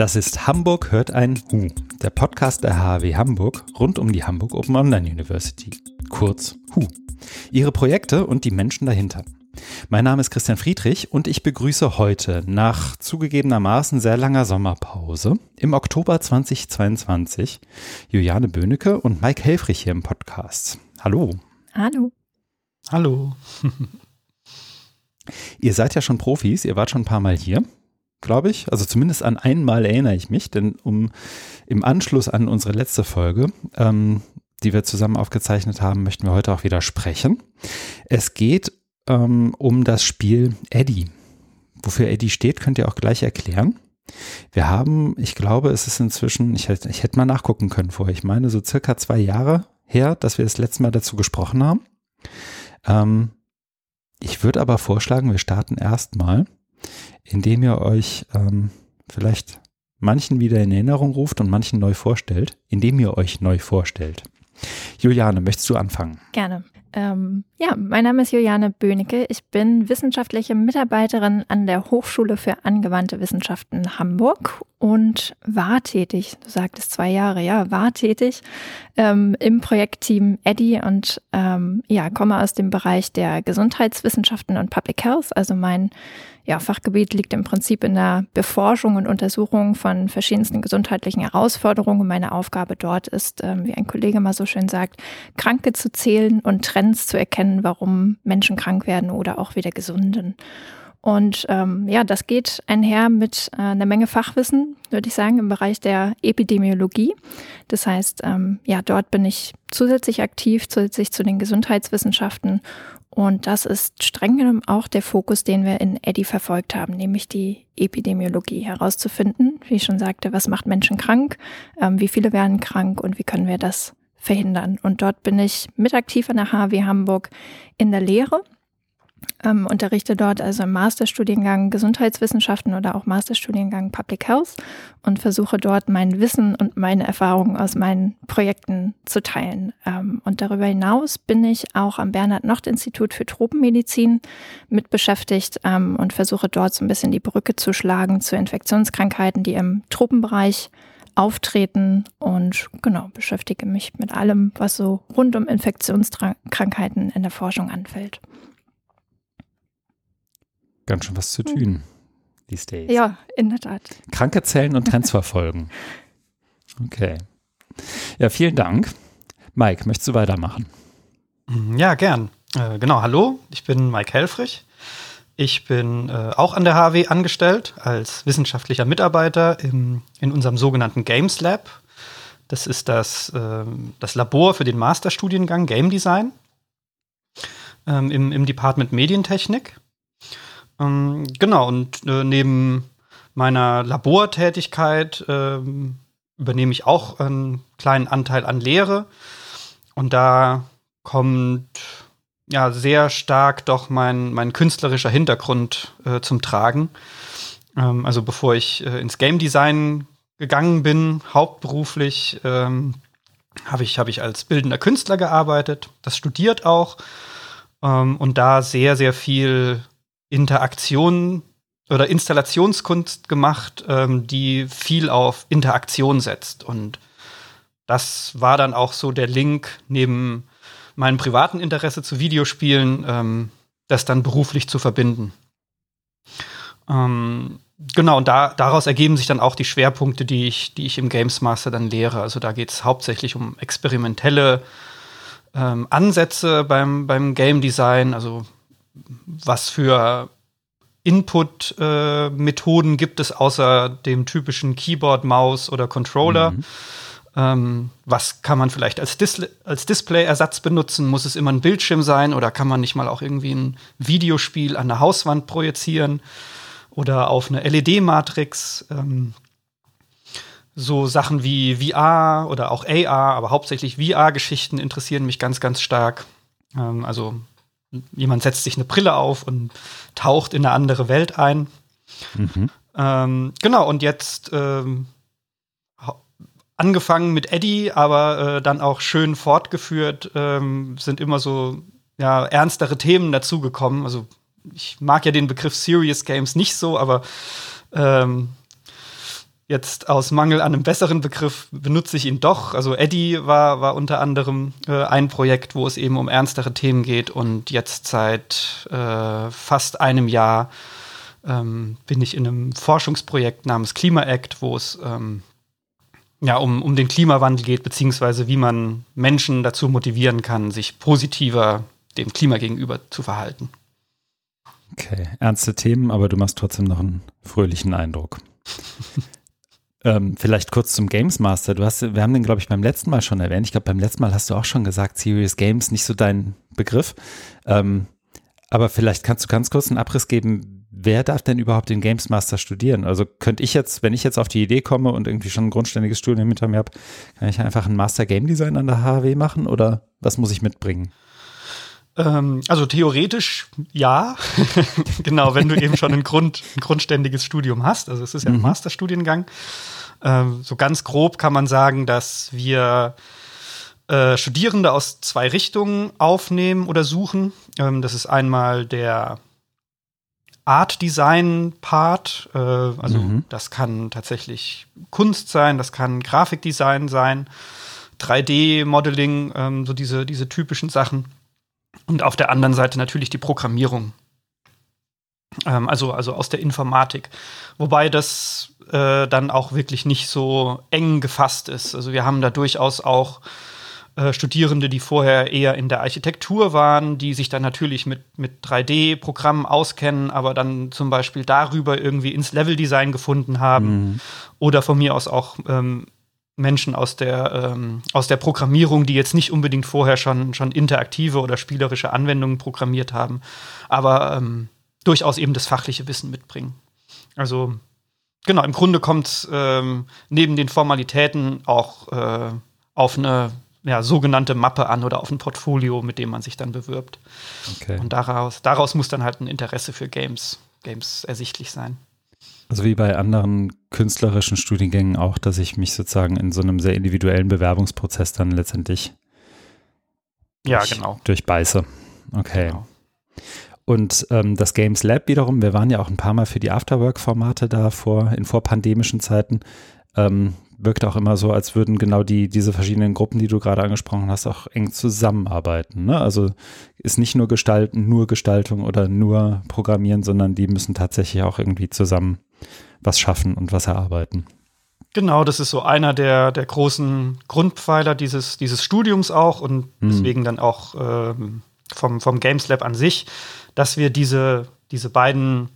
Das ist Hamburg hört ein Hu, der Podcast der HAW Hamburg rund um die Hamburg Open Online University, kurz HU. Ihre Projekte und die Menschen dahinter. Mein Name ist Christian Friedrich und ich begrüße heute nach zugegebenermaßen sehr langer Sommerpause im Oktober 2022 Juliane Böhnecke und Mike Helfrich hier im Podcast. Hallo. Hallo. Hallo. ihr seid ja schon Profis, ihr wart schon ein paar Mal hier, glaube ich. Also zumindest an einmal erinnere ich mich, denn um im Anschluss an unsere letzte Folge, ähm, die wir zusammen aufgezeichnet haben, möchten wir heute auch wieder sprechen. Es geht ähm, um das Spiel Eddie. Wofür Eddie steht, könnt ihr auch gleich erklären. Wir haben, ich glaube, es ist inzwischen, ich hätte, ich hätte mal nachgucken können vorher, ich meine so circa zwei Jahre her, dass wir das letzte Mal dazu gesprochen haben. Ähm, ich würde aber vorschlagen, wir starten erstmal, indem ihr euch ähm, vielleicht manchen wieder in Erinnerung ruft und manchen neu vorstellt, indem ihr euch neu vorstellt. Juliane, möchtest du anfangen? Gerne. Ähm, ja, mein Name ist Juliane Böhnecke. Ich bin wissenschaftliche Mitarbeiterin an der Hochschule für angewandte Wissenschaften Hamburg und war tätig, du sagtest zwei Jahre, ja, war tätig ähm, im Projektteam EDDI und ähm, ja, komme aus dem Bereich der Gesundheitswissenschaften und Public Health. Also mein ja, Fachgebiet liegt im Prinzip in der Beforschung und Untersuchung von verschiedensten gesundheitlichen Herausforderungen. Meine Aufgabe dort ist, ähm, wie ein Kollege mal so schön sagt, Kranke zu zählen und Trends zu erkennen, warum Menschen krank werden oder auch wieder gesunden. Und ähm, ja, das geht einher mit äh, einer Menge Fachwissen, würde ich sagen, im Bereich der Epidemiologie. Das heißt, ähm, ja, dort bin ich zusätzlich aktiv, zusätzlich zu den Gesundheitswissenschaften. Und das ist streng genommen auch der Fokus, den wir in Eddy verfolgt haben, nämlich die Epidemiologie herauszufinden. Wie ich schon sagte, was macht Menschen krank, ähm, wie viele werden krank und wie können wir das verhindern. Und dort bin ich mit aktiv an der HW Hamburg in der Lehre ähm, unterrichte dort also im Masterstudiengang Gesundheitswissenschaften oder auch Masterstudiengang Public Health und versuche dort mein Wissen und meine Erfahrungen aus meinen Projekten zu teilen. Ähm, und darüber hinaus bin ich auch am Bernhard-Nocht-Institut für Tropenmedizin mit beschäftigt ähm, und versuche dort so ein bisschen die Brücke zu schlagen zu Infektionskrankheiten, die im Tropenbereich auftreten und genau beschäftige mich mit allem, was so rund um Infektionskrankheiten in der Forschung anfällt. Ganz schön was zu tun hm. these days. Ja, in der Tat. Kranke Zellen und Trends verfolgen. Okay. Ja, vielen Dank. Mike, möchtest du weitermachen? Mhm, ja, gern. Äh, genau, hallo, ich bin Mike Helfrich. Ich bin äh, auch an der HW angestellt als wissenschaftlicher Mitarbeiter im, in unserem sogenannten Games Lab. Das ist das, äh, das Labor für den Masterstudiengang Game Design ähm, im, im Department Medientechnik. Ähm, genau, und äh, neben meiner Labortätigkeit äh, übernehme ich auch einen kleinen Anteil an Lehre. Und da kommt ja sehr stark doch mein, mein künstlerischer Hintergrund äh, zum Tragen. Ähm, also bevor ich äh, ins Game Design gegangen bin, hauptberuflich, ähm, habe ich, hab ich als bildender Künstler gearbeitet, das studiert auch ähm, und da sehr, sehr viel Interaktion oder Installationskunst gemacht, ähm, die viel auf Interaktion setzt. Und das war dann auch so der Link neben meinem privaten Interesse zu Videospielen, ähm, das dann beruflich zu verbinden. Ähm, genau, und da, daraus ergeben sich dann auch die Schwerpunkte, die ich, die ich im Games Master dann lehre. Also da geht es hauptsächlich um experimentelle ähm, Ansätze beim, beim Game Design, also was für Input-Methoden äh, gibt es außer dem typischen Keyboard, Maus oder Controller? Mhm. Ähm, was kann man vielleicht als, Dis als Display-Ersatz benutzen? Muss es immer ein Bildschirm sein oder kann man nicht mal auch irgendwie ein Videospiel an der Hauswand projizieren oder auf eine LED-Matrix? Ähm, so Sachen wie VR oder auch AR, aber hauptsächlich VR-Geschichten interessieren mich ganz, ganz stark. Ähm, also jemand setzt sich eine Brille auf und taucht in eine andere Welt ein. Mhm. Ähm, genau, und jetzt ähm, angefangen mit Eddie, aber äh, dann auch schön fortgeführt, ähm, sind immer so ja, ernstere Themen dazugekommen. Also ich mag ja den Begriff Serious Games nicht so, aber ähm, Jetzt aus Mangel an einem besseren Begriff benutze ich ihn doch. Also Eddie war, war unter anderem äh, ein Projekt, wo es eben um ernstere Themen geht. Und jetzt seit äh, fast einem Jahr ähm, bin ich in einem Forschungsprojekt namens Klima Act, wo es ähm, ja, um, um den Klimawandel geht, beziehungsweise wie man Menschen dazu motivieren kann, sich positiver dem Klima gegenüber zu verhalten. Okay, ernste Themen, aber du machst trotzdem noch einen fröhlichen Eindruck. ähm, vielleicht kurz zum Games Master. Du hast, wir haben den, glaube ich, beim letzten Mal schon erwähnt. Ich glaube, beim letzten Mal hast du auch schon gesagt, Serious Games nicht so dein Begriff. Ähm, aber vielleicht kannst du ganz kurz einen Abriss geben, wer darf denn überhaupt den Games Master studieren? Also könnte ich jetzt, wenn ich jetzt auf die Idee komme und irgendwie schon ein grundständiges Studium hinter mir habe, kann ich einfach ein Master Game Design an der HW machen oder was muss ich mitbringen? Ähm, also theoretisch ja. genau, wenn du eben schon ein, Grund, ein grundständiges Studium hast. Also es ist ja ein mhm. Masterstudiengang. Ähm, so ganz grob kann man sagen, dass wir äh, Studierende aus zwei Richtungen aufnehmen oder suchen. Ähm, das ist einmal der Art Design Part. Äh, also mhm. das kann tatsächlich Kunst sein, das kann Grafikdesign sein, 3D-Modeling, ähm, so diese, diese typischen Sachen. Und auf der anderen Seite natürlich die Programmierung. Ähm, also, also aus der Informatik. Wobei das äh, dann auch wirklich nicht so eng gefasst ist. Also wir haben da durchaus auch äh, Studierende, die vorher eher in der Architektur waren, die sich dann natürlich mit, mit 3D-Programmen auskennen, aber dann zum Beispiel darüber irgendwie ins Leveldesign gefunden haben. Mhm. Oder von mir aus auch ähm, Menschen aus der, ähm, aus der Programmierung, die jetzt nicht unbedingt vorher schon, schon interaktive oder spielerische Anwendungen programmiert haben, aber ähm, durchaus eben das fachliche Wissen mitbringen. Also genau, im Grunde kommt es ähm, neben den Formalitäten auch äh, auf eine ja, sogenannte Mappe an oder auf ein Portfolio, mit dem man sich dann bewirbt. Okay. Und daraus, daraus muss dann halt ein Interesse für Games, Games ersichtlich sein. Also wie bei anderen künstlerischen Studiengängen auch, dass ich mich sozusagen in so einem sehr individuellen Bewerbungsprozess dann letztendlich ja, durch, genau. durchbeiße. Okay. Genau. Und ähm, das Games Lab wiederum, wir waren ja auch ein paar Mal für die Afterwork-Formate da vor, in vorpandemischen Zeiten. Ähm, wirkt auch immer so, als würden genau die, diese verschiedenen Gruppen, die du gerade angesprochen hast, auch eng zusammenarbeiten. Ne? Also ist nicht nur Gestalten, nur Gestaltung oder nur Programmieren, sondern die müssen tatsächlich auch irgendwie zusammen was schaffen und was erarbeiten. Genau, das ist so einer der, der großen Grundpfeiler dieses, dieses Studiums auch und mhm. deswegen dann auch ähm, vom, vom Games Lab an sich, dass wir diese, diese beiden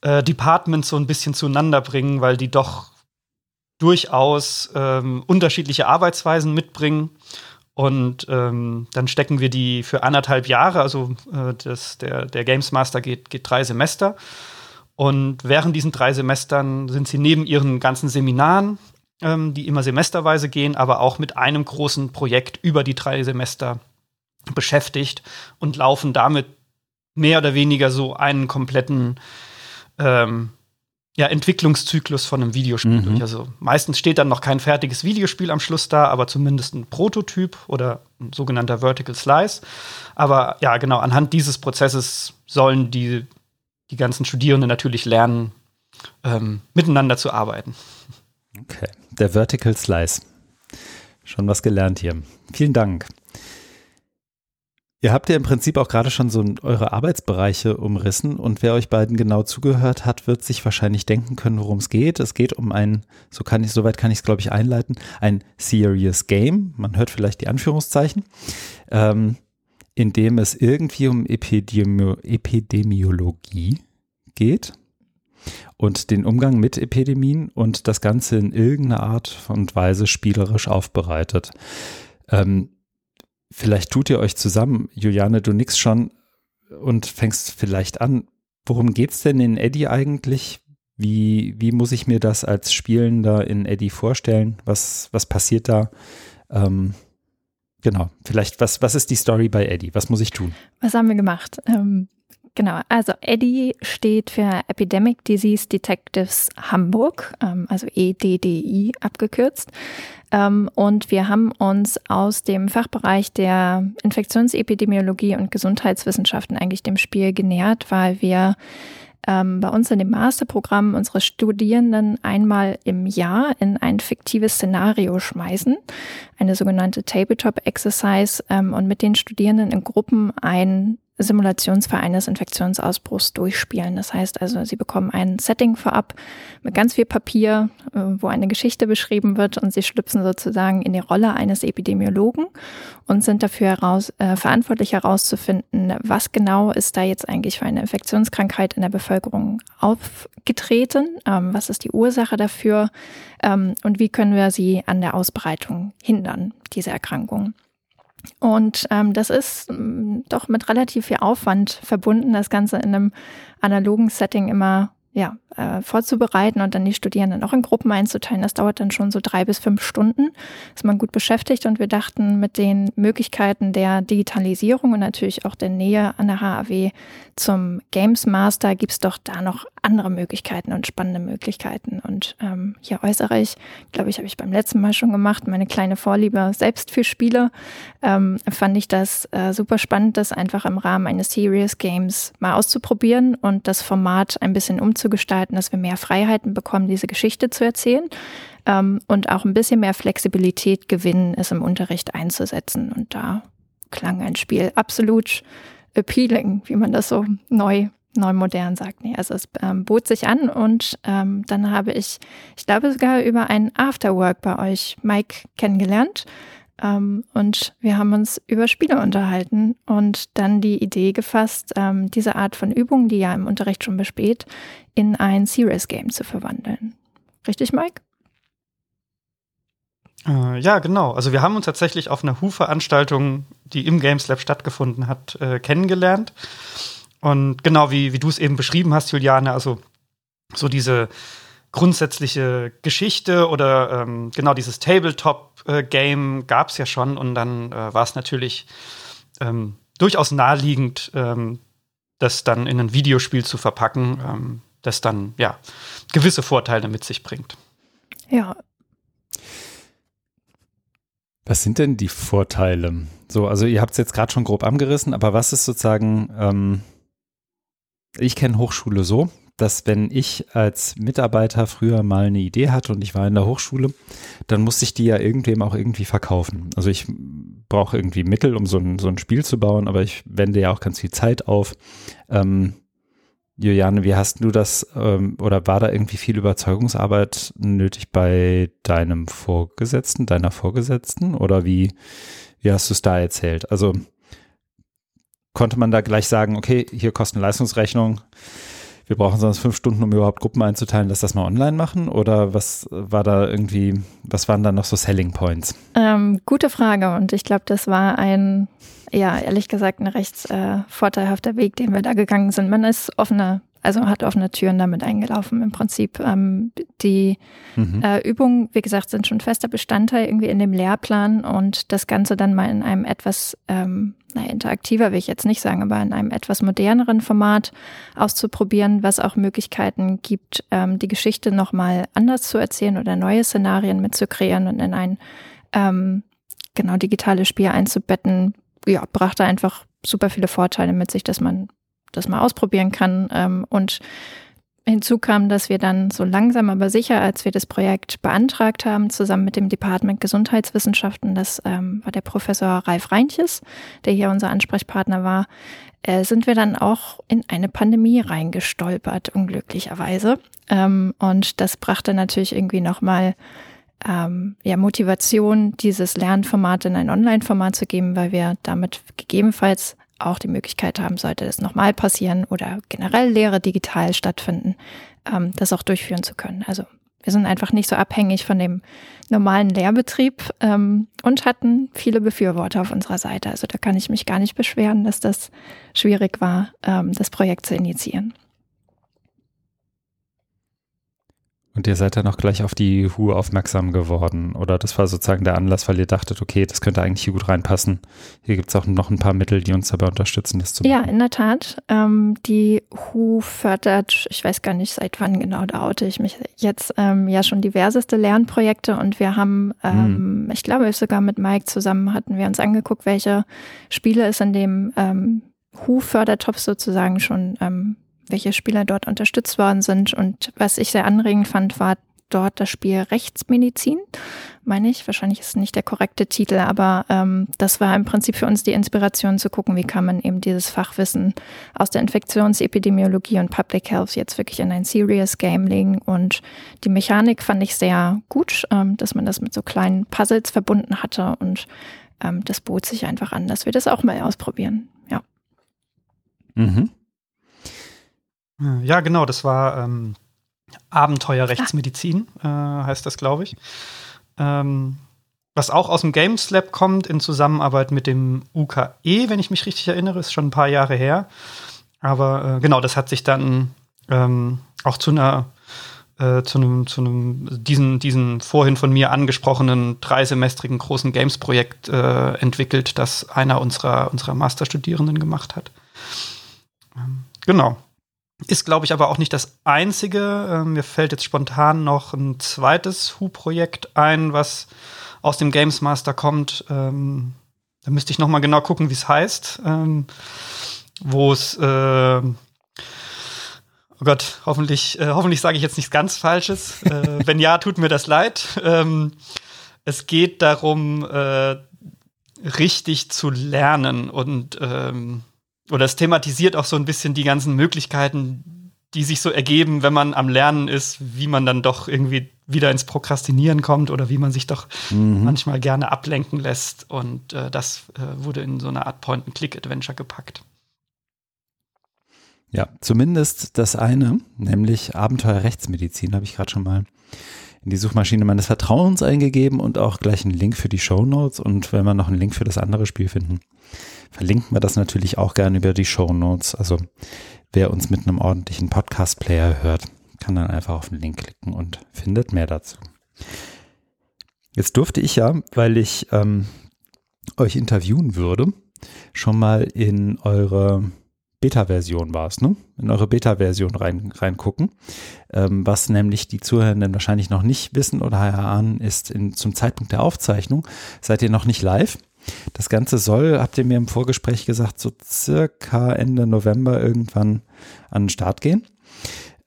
äh, Departments so ein bisschen zueinander bringen, weil die doch durchaus ähm, unterschiedliche Arbeitsweisen mitbringen. Und ähm, dann stecken wir die für anderthalb Jahre, also äh, das, der, der Games Master geht, geht drei Semester. Und während diesen drei Semestern sind sie neben ihren ganzen Seminaren, ähm, die immer semesterweise gehen, aber auch mit einem großen Projekt über die drei Semester beschäftigt und laufen damit mehr oder weniger so einen kompletten ähm, ja, Entwicklungszyklus von einem Videospiel mhm. durch. Also meistens steht dann noch kein fertiges Videospiel am Schluss da, aber zumindest ein Prototyp oder ein sogenannter Vertical Slice. Aber ja, genau, anhand dieses Prozesses sollen die, die ganzen Studierenden natürlich lernen, ähm, miteinander zu arbeiten. Okay, der Vertical Slice. Schon was gelernt hier. Vielen Dank. Ihr habt ja im Prinzip auch gerade schon so eure Arbeitsbereiche umrissen und wer euch beiden genau zugehört hat, wird sich wahrscheinlich denken können, worum es geht. Es geht um ein, so kann ich, soweit kann ich es glaube ich einleiten, ein Serious Game. Man hört vielleicht die Anführungszeichen, ähm, in dem es irgendwie um Epidemi Epidemiologie geht und den Umgang mit Epidemien und das Ganze in irgendeiner Art und Weise spielerisch aufbereitet. Ähm, Vielleicht tut ihr euch zusammen. Juliane, du nix schon und fängst vielleicht an. Worum geht's denn in Eddie eigentlich? Wie, wie muss ich mir das als Spielender in Eddie vorstellen? Was, was passiert da? Ähm, genau, vielleicht, was, was ist die Story bei Eddie? Was muss ich tun? Was haben wir gemacht? Ähm, genau, also Eddie steht für Epidemic Disease Detectives Hamburg, ähm, also EDDI abgekürzt. Ähm, und wir haben uns aus dem Fachbereich der Infektionsepidemiologie und Gesundheitswissenschaften eigentlich dem Spiel genähert, weil wir ähm, bei uns in dem Masterprogramm unsere Studierenden einmal im Jahr in ein fiktives Szenario schmeißen, eine sogenannte Tabletop Exercise ähm, und mit den Studierenden in Gruppen ein Simulationsfall eines Infektionsausbruchs durchspielen. Das heißt also, sie bekommen ein Setting vorab mit ganz viel Papier, äh, wo eine Geschichte beschrieben wird und sie schlüpfen sozusagen in die Rolle eines Epidemiologen und sind dafür heraus, äh, verantwortlich herauszufinden, was genau ist da jetzt eigentlich für eine Infektionskrankheit in der Bevölkerung aufgetreten, ähm, was ist die Ursache dafür ähm, und wie können wir sie an der Ausbreitung hindern, diese Erkrankung. Und ähm, das ist ähm, doch mit relativ viel Aufwand verbunden, das Ganze in einem analogen Setting immer ja, äh, vorzubereiten und dann die Studierenden auch in Gruppen einzuteilen. Das dauert dann schon so drei bis fünf Stunden. Ist man gut beschäftigt und wir dachten, mit den Möglichkeiten der Digitalisierung und natürlich auch der Nähe an der HAW zum Games Master gibt es doch da noch andere Möglichkeiten und spannende Möglichkeiten. Und ähm, hier äußere ich, glaube ich, habe ich beim letzten Mal schon gemacht, meine kleine Vorliebe selbst für Spiele. Ähm, fand ich das äh, super spannend, das einfach im Rahmen eines Serious Games mal auszuprobieren und das Format ein bisschen umzugestalten, dass wir mehr Freiheiten bekommen, diese Geschichte zu erzählen ähm, und auch ein bisschen mehr Flexibilität gewinnen, es im Unterricht einzusetzen. Und da klang ein Spiel absolut appealing, wie man das so neu neu modern sagt. Nee, also es ähm, bot sich an und ähm, dann habe ich, ich glaube sogar über ein Afterwork bei euch, Mike, kennengelernt. Ähm, und wir haben uns über Spiele unterhalten und dann die Idee gefasst, ähm, diese Art von Übung, die ja im Unterricht schon besteht, in ein Serious Game zu verwandeln. Richtig, Mike? Äh, ja, genau. Also wir haben uns tatsächlich auf einer Hu-Veranstaltung, die im Games Lab stattgefunden hat, äh, kennengelernt. Und genau wie, wie du es eben beschrieben hast, Juliane, also so diese grundsätzliche Geschichte oder ähm, genau dieses Tabletop-Game äh, gab es ja schon und dann äh, war es natürlich ähm, durchaus naheliegend, ähm, das dann in ein Videospiel zu verpacken, ähm, das dann ja gewisse Vorteile mit sich bringt. Ja, was sind denn die Vorteile? So, also ihr habt es jetzt gerade schon grob angerissen, aber was ist sozusagen, ähm, ich kenne Hochschule so, dass wenn ich als Mitarbeiter früher mal eine Idee hatte und ich war in der Hochschule, dann musste ich die ja irgendwem auch irgendwie verkaufen. Also ich brauche irgendwie Mittel, um so ein, so ein Spiel zu bauen, aber ich wende ja auch ganz viel Zeit auf. Ähm, Juliane, wie hast du das ähm, oder war da irgendwie viel Überzeugungsarbeit nötig bei deinem Vorgesetzten, deiner Vorgesetzten oder wie, wie hast du es da erzählt? Also konnte man da gleich sagen, okay, hier Kosten-Leistungsrechnung, wir brauchen sonst fünf Stunden, um überhaupt Gruppen einzuteilen, lass das mal online machen? Oder was war da irgendwie, was waren da noch so Selling Points? Ähm, gute Frage und ich glaube, das war ein ja, ehrlich gesagt, ein recht äh, vorteilhafter Weg, den wir da gegangen sind. Man ist offener, also hat offene Türen damit eingelaufen im Prinzip. Ähm, die mhm. äh, Übungen, wie gesagt, sind schon fester Bestandteil irgendwie in dem Lehrplan und das Ganze dann mal in einem etwas, ähm, naja, interaktiver will ich jetzt nicht sagen, aber in einem etwas moderneren Format auszuprobieren, was auch Möglichkeiten gibt, ähm, die Geschichte nochmal anders zu erzählen oder neue Szenarien mitzukreieren und in ein ähm, genau digitales Spiel einzubetten, ja, brachte einfach super viele Vorteile mit sich, dass man das mal ausprobieren kann. Ähm, und hinzu kam, dass wir dann so langsam aber sicher, als wir das Projekt beantragt haben, zusammen mit dem Department Gesundheitswissenschaften, das ähm, war der Professor Ralf Reintjes, der hier unser Ansprechpartner war, äh, sind wir dann auch in eine Pandemie reingestolpert, unglücklicherweise. Ähm, und das brachte natürlich irgendwie nochmal ähm, ja, Motivation, dieses Lernformat in ein Online-Format zu geben, weil wir damit gegebenenfalls auch die Möglichkeit haben, sollte das nochmal passieren oder generell Lehre digital stattfinden, ähm, das auch durchführen zu können. Also wir sind einfach nicht so abhängig von dem normalen Lehrbetrieb ähm, und hatten viele Befürworter auf unserer Seite. Also da kann ich mich gar nicht beschweren, dass das schwierig war, ähm, das Projekt zu initiieren. Und ihr seid dann auch gleich auf die Hu aufmerksam geworden. Oder das war sozusagen der Anlass, weil ihr dachtet, okay, das könnte eigentlich hier gut reinpassen. Hier gibt es auch noch ein paar Mittel, die uns dabei unterstützen, das zu machen. Ja, in der Tat. Ähm, die Hu fördert, ich weiß gar nicht, seit wann genau da oute ich mich jetzt, ähm, ja schon diverseste Lernprojekte. Und wir haben, ähm, hm. ich glaube sogar mit Mike zusammen hatten wir uns angeguckt, welche Spiele es in dem ähm, Hu-Fördertopf sozusagen schon ähm, welche Spieler dort unterstützt worden sind. Und was ich sehr anregend fand, war dort das Spiel Rechtsmedizin, meine ich. Wahrscheinlich ist es nicht der korrekte Titel, aber ähm, das war im Prinzip für uns die Inspiration zu gucken, wie kann man eben dieses Fachwissen aus der Infektionsepidemiologie und Public Health jetzt wirklich in ein Serious Game legen. Und die Mechanik fand ich sehr gut, ähm, dass man das mit so kleinen Puzzles verbunden hatte und ähm, das bot sich einfach an, dass wir das auch mal ausprobieren. Ja. Mhm. Ja, genau, das war ähm, Abenteuerrechtsmedizin, äh, heißt das, glaube ich. Ähm, was auch aus dem Games Lab kommt, in Zusammenarbeit mit dem UKE, wenn ich mich richtig erinnere, ist schon ein paar Jahre her. Aber äh, genau, das hat sich dann ähm, auch zu einer äh, zu einem, zu einem, diesen, diesen vorhin von mir angesprochenen dreisemestrigen großen Games-Projekt äh, entwickelt, das einer unserer, unserer Masterstudierenden gemacht hat. Ähm, genau. Ist, glaube ich, aber auch nicht das einzige. Ähm, mir fällt jetzt spontan noch ein zweites Hu-Projekt ein, was aus dem Games Master kommt. Ähm, da müsste ich noch mal genau gucken, wie es heißt. Ähm, Wo es, äh, oh Gott, hoffentlich, äh, hoffentlich sage ich jetzt nichts ganz Falsches. äh, wenn ja, tut mir das leid. Ähm, es geht darum, äh, richtig zu lernen und ähm, oder es thematisiert auch so ein bisschen die ganzen Möglichkeiten, die sich so ergeben, wenn man am Lernen ist, wie man dann doch irgendwie wieder ins Prokrastinieren kommt oder wie man sich doch mhm. manchmal gerne ablenken lässt. Und äh, das äh, wurde in so eine Art Point-and-Click-Adventure gepackt. Ja, zumindest das eine, nämlich Abenteuer Rechtsmedizin, habe ich gerade schon mal in die Suchmaschine meines Vertrauens eingegeben und auch gleich einen Link für die Show Notes. Und wenn wir noch einen Link für das andere Spiel finden, verlinken wir das natürlich auch gerne über die Show Notes. Also wer uns mit einem ordentlichen Podcast-Player hört, kann dann einfach auf den Link klicken und findet mehr dazu. Jetzt durfte ich ja, weil ich ähm, euch interviewen würde, schon mal in eure Beta-Version war es, ne? In eure Beta-Version rein, reingucken. Ähm, was nämlich die Zuhörenden wahrscheinlich noch nicht wissen oder erahnen, ist in, zum Zeitpunkt der Aufzeichnung seid ihr noch nicht live. Das Ganze soll, habt ihr mir im Vorgespräch gesagt, so circa Ende November irgendwann an den Start gehen.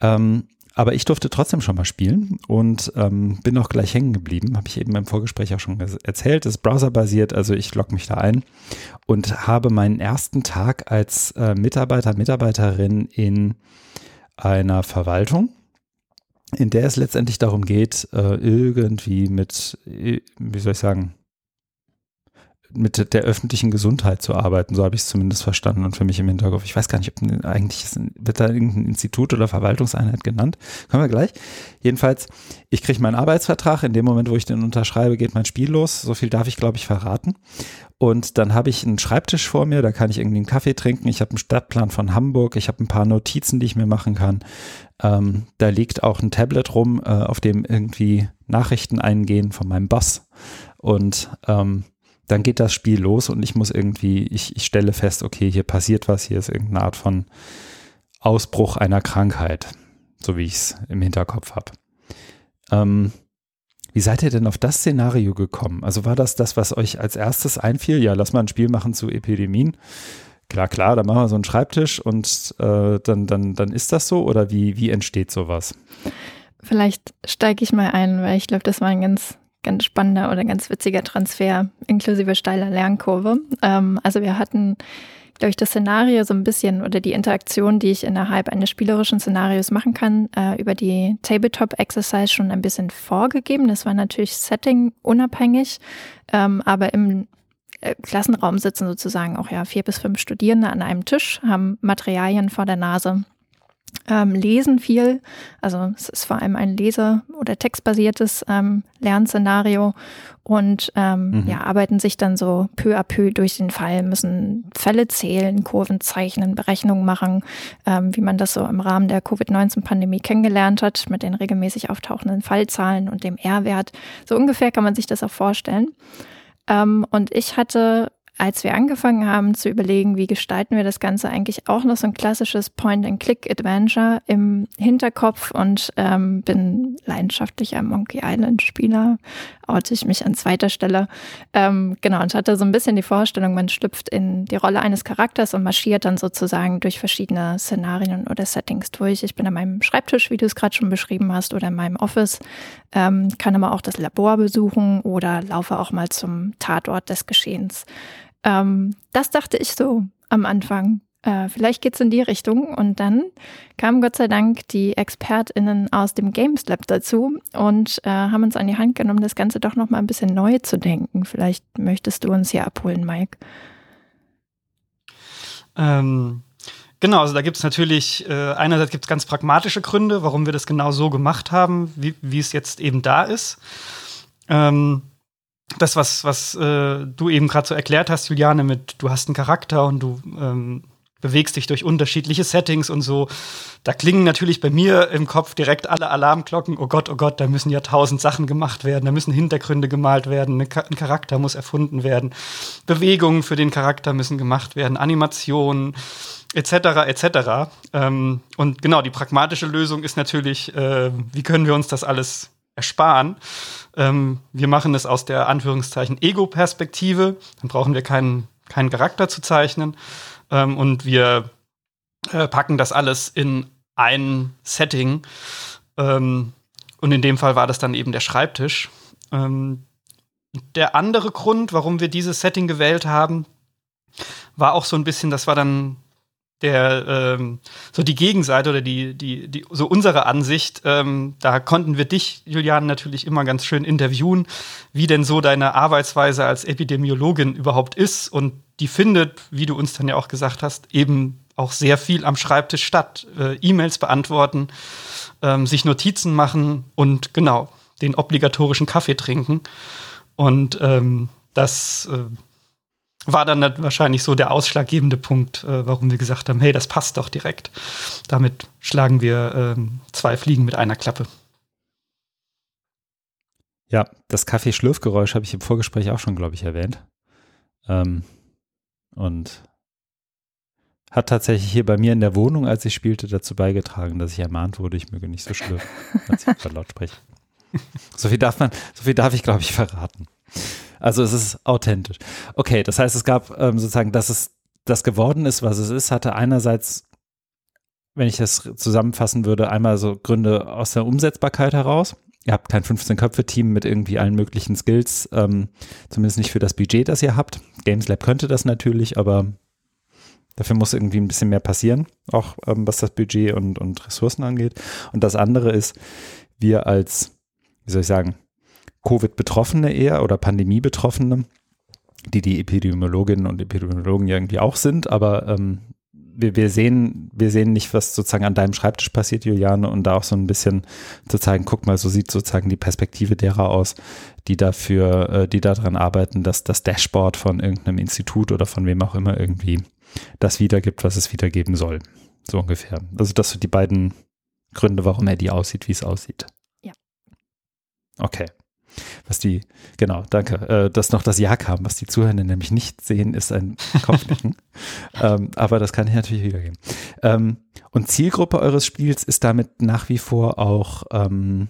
Ähm, aber ich durfte trotzdem schon mal spielen und ähm, bin auch gleich hängen geblieben. Habe ich eben im Vorgespräch auch schon erzählt. Ist browserbasiert, also ich logge mich da ein und habe meinen ersten Tag als äh, Mitarbeiter, Mitarbeiterin in einer Verwaltung, in der es letztendlich darum geht, äh, irgendwie mit, äh, wie soll ich sagen, mit der öffentlichen Gesundheit zu arbeiten. So habe ich es zumindest verstanden und für mich im Hinterkopf. Ich weiß gar nicht, ob eigentlich wird da irgendein Institut oder Verwaltungseinheit genannt. Können wir gleich. Jedenfalls, ich kriege meinen Arbeitsvertrag. In dem Moment, wo ich den unterschreibe, geht mein Spiel los. So viel darf ich, glaube ich, verraten. Und dann habe ich einen Schreibtisch vor mir, da kann ich irgendwie einen Kaffee trinken. Ich habe einen Stadtplan von Hamburg, ich habe ein paar Notizen, die ich mir machen kann. Ähm, da liegt auch ein Tablet rum, äh, auf dem irgendwie Nachrichten eingehen von meinem Boss. Und ähm, dann geht das Spiel los und ich muss irgendwie, ich, ich stelle fest, okay, hier passiert was, hier ist irgendeine Art von Ausbruch einer Krankheit, so wie ich es im Hinterkopf habe. Ähm, wie seid ihr denn auf das Szenario gekommen? Also war das das, was euch als erstes einfiel? Ja, lass mal ein Spiel machen zu Epidemien. Klar, klar, dann machen wir so einen Schreibtisch und äh, dann, dann, dann ist das so oder wie, wie entsteht sowas? Vielleicht steige ich mal ein, weil ich glaube, das war ein ganz ganz spannender oder ganz witziger Transfer, inklusive steiler Lernkurve. Ähm, also wir hatten, glaube ich, das Szenario so ein bisschen oder die Interaktion, die ich innerhalb eines spielerischen Szenarios machen kann, äh, über die Tabletop-Exercise schon ein bisschen vorgegeben. Das war natürlich Setting unabhängig, ähm, aber im äh, Klassenraum sitzen sozusagen auch ja vier bis fünf Studierende an einem Tisch, haben Materialien vor der Nase ähm, lesen viel. Also es ist vor allem ein Lese- oder textbasiertes ähm, Lernszenario und ähm, mhm. ja, arbeiten sich dann so peu à peu durch den Fall, müssen Fälle zählen, Kurven zeichnen, Berechnungen machen, ähm, wie man das so im Rahmen der Covid-19-Pandemie kennengelernt hat, mit den regelmäßig auftauchenden Fallzahlen und dem R-Wert. So ungefähr kann man sich das auch vorstellen. Ähm, und ich hatte als wir angefangen haben zu überlegen, wie gestalten wir das Ganze, eigentlich auch noch so ein klassisches Point-and-Click-Adventure im Hinterkopf und ähm, bin leidenschaftlicher Monkey Island-Spieler oute ich mich an zweiter Stelle. Ähm, genau, und hatte so ein bisschen die Vorstellung, man schlüpft in die Rolle eines Charakters und marschiert dann sozusagen durch verschiedene Szenarien oder Settings durch. Ich bin an meinem Schreibtisch, wie du es gerade schon beschrieben hast, oder in meinem Office, ähm, kann aber auch das Labor besuchen oder laufe auch mal zum Tatort des Geschehens. Ähm, das dachte ich so am Anfang äh, vielleicht geht es in die Richtung. Und dann kamen Gott sei Dank die ExpertInnen aus dem Games Lab dazu und äh, haben uns an die Hand genommen, das Ganze doch noch mal ein bisschen neu zu denken. Vielleicht möchtest du uns hier abholen, Mike. Ähm, genau, also da gibt es natürlich, äh, einerseits gibt es ganz pragmatische Gründe, warum wir das genau so gemacht haben, wie, wie es jetzt eben da ist. Ähm, das, was, was äh, du eben gerade so erklärt hast, Juliane, mit du hast einen Charakter und du ähm, bewegst dich durch unterschiedliche Settings und so. Da klingen natürlich bei mir im Kopf direkt alle Alarmglocken. Oh Gott, oh Gott, da müssen ja tausend Sachen gemacht werden, da müssen Hintergründe gemalt werden, ein Charakter muss erfunden werden, Bewegungen für den Charakter müssen gemacht werden, Animationen etc. etc. Ähm, und genau, die pragmatische Lösung ist natürlich, äh, wie können wir uns das alles ersparen? Ähm, wir machen es aus der Anführungszeichen Ego-Perspektive. Dann brauchen wir keinen, keinen Charakter zu zeichnen ähm, und wir äh, packen das alles in ein Setting. Ähm, und in dem Fall war das dann eben der Schreibtisch. Ähm, der andere Grund, warum wir dieses Setting gewählt haben, war auch so ein bisschen, das war dann der ähm, so die Gegenseite oder die die die so unsere Ansicht ähm, da konnten wir dich Julian natürlich immer ganz schön interviewen wie denn so deine Arbeitsweise als Epidemiologin überhaupt ist. Und die findet wie du uns dann ja auch gesagt hast eben auch sehr viel am Schreibtisch statt äh, E-Mails beantworten ähm, sich Notizen machen und genau den obligatorischen Kaffee trinken. Und ähm, das äh, war dann wahrscheinlich so der ausschlaggebende Punkt, äh, warum wir gesagt haben, hey, das passt doch direkt. Damit schlagen wir äh, zwei Fliegen mit einer Klappe. Ja, das Kaffeeschlürfgeräusch habe ich im Vorgespräch auch schon, glaube ich, erwähnt. Ähm, und hat tatsächlich hier bei mir in der Wohnung, als ich spielte, dazu beigetragen, dass ich ermahnt wurde, ich möge nicht so schlürfen, als ich laut spreche. So viel darf man, so viel darf ich, glaube ich, verraten. Also es ist authentisch. Okay, das heißt, es gab ähm, sozusagen, dass es das geworden ist, was es ist, hatte einerseits, wenn ich das zusammenfassen würde, einmal so Gründe aus der Umsetzbarkeit heraus. Ihr habt kein 15-Köpfe-Team mit irgendwie allen möglichen Skills, ähm, zumindest nicht für das Budget, das ihr habt. Games Lab könnte das natürlich, aber dafür muss irgendwie ein bisschen mehr passieren, auch ähm, was das Budget und, und Ressourcen angeht. Und das andere ist, wir als, wie soll ich sagen, Covid-Betroffene eher oder Pandemie-Betroffene, die die Epidemiologinnen und Epidemiologen irgendwie auch sind, aber ähm, wir, wir, sehen, wir sehen nicht, was sozusagen an deinem Schreibtisch passiert, Juliane, und da auch so ein bisschen zu zeigen, guck mal, so sieht sozusagen die Perspektive derer aus, die dafür, äh, die daran arbeiten, dass das Dashboard von irgendeinem Institut oder von wem auch immer irgendwie das wiedergibt, was es wiedergeben soll. So ungefähr. Also das sind die beiden Gründe, warum er die aussieht, wie es aussieht. Ja. Okay. Was die, genau, danke, äh, dass noch das Ja kam. Was die Zuhörenden nämlich nicht sehen, ist ein Kopfnicken. ähm, aber das kann ich natürlich wiedergeben. Ähm, und Zielgruppe eures Spiels ist damit nach wie vor auch, ähm,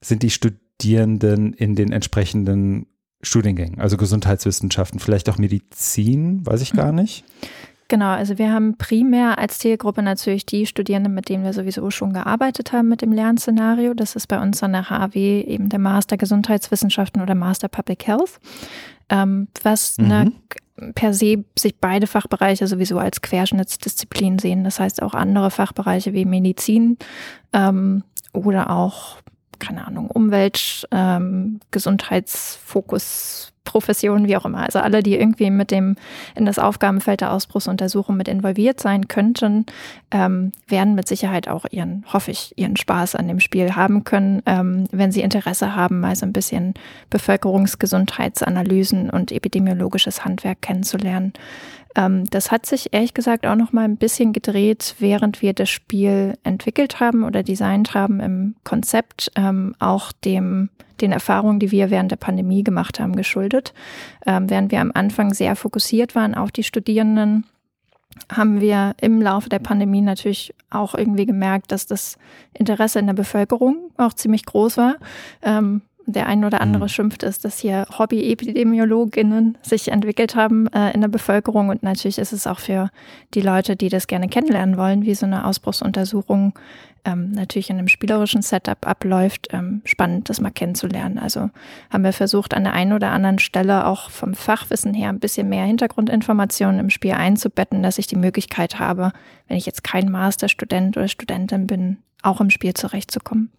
sind die Studierenden in den entsprechenden Studiengängen, also Gesundheitswissenschaften, vielleicht auch Medizin, weiß ich gar nicht. Genau, also wir haben primär als Zielgruppe natürlich die Studierenden, mit denen wir sowieso schon gearbeitet haben mit dem Lernszenario. Das ist bei uns an der HW eben der Master Gesundheitswissenschaften oder Master Public Health, ähm, was mhm. eine, per se sich beide Fachbereiche sowieso als Querschnittsdisziplin sehen. Das heißt auch andere Fachbereiche wie Medizin ähm, oder auch keine Ahnung, Umwelt, ähm, Gesundheitsfokus Professionen, wie auch immer. Also alle, die irgendwie mit dem in das Aufgabenfeld der Ausbruchsuntersuchung mit involviert sein könnten, ähm, werden mit Sicherheit auch ihren, hoffe ich, ihren Spaß an dem Spiel haben können, ähm, wenn sie Interesse haben, mal so ein bisschen Bevölkerungsgesundheitsanalysen und epidemiologisches Handwerk kennenzulernen. Ähm, das hat sich ehrlich gesagt auch noch mal ein bisschen gedreht, während wir das Spiel entwickelt haben oder designt haben im Konzept, ähm, auch dem den Erfahrungen, die wir während der Pandemie gemacht haben, geschuldet. Ähm, während wir am Anfang sehr fokussiert waren auf die Studierenden, haben wir im Laufe der Pandemie natürlich auch irgendwie gemerkt, dass das Interesse in der Bevölkerung auch ziemlich groß war. Ähm, der ein oder andere mhm. schimpft, ist, dass hier Hobby-Epidemiologinnen sich entwickelt haben äh, in der Bevölkerung. Und natürlich ist es auch für die Leute, die das gerne kennenlernen wollen, wie so eine Ausbruchsuntersuchung ähm, natürlich in einem spielerischen Setup abläuft, ähm, spannend, das mal kennenzulernen. Also haben wir versucht, an der einen oder anderen Stelle auch vom Fachwissen her ein bisschen mehr Hintergrundinformationen im Spiel einzubetten, dass ich die Möglichkeit habe, wenn ich jetzt kein Masterstudent oder Studentin bin, auch im Spiel zurechtzukommen.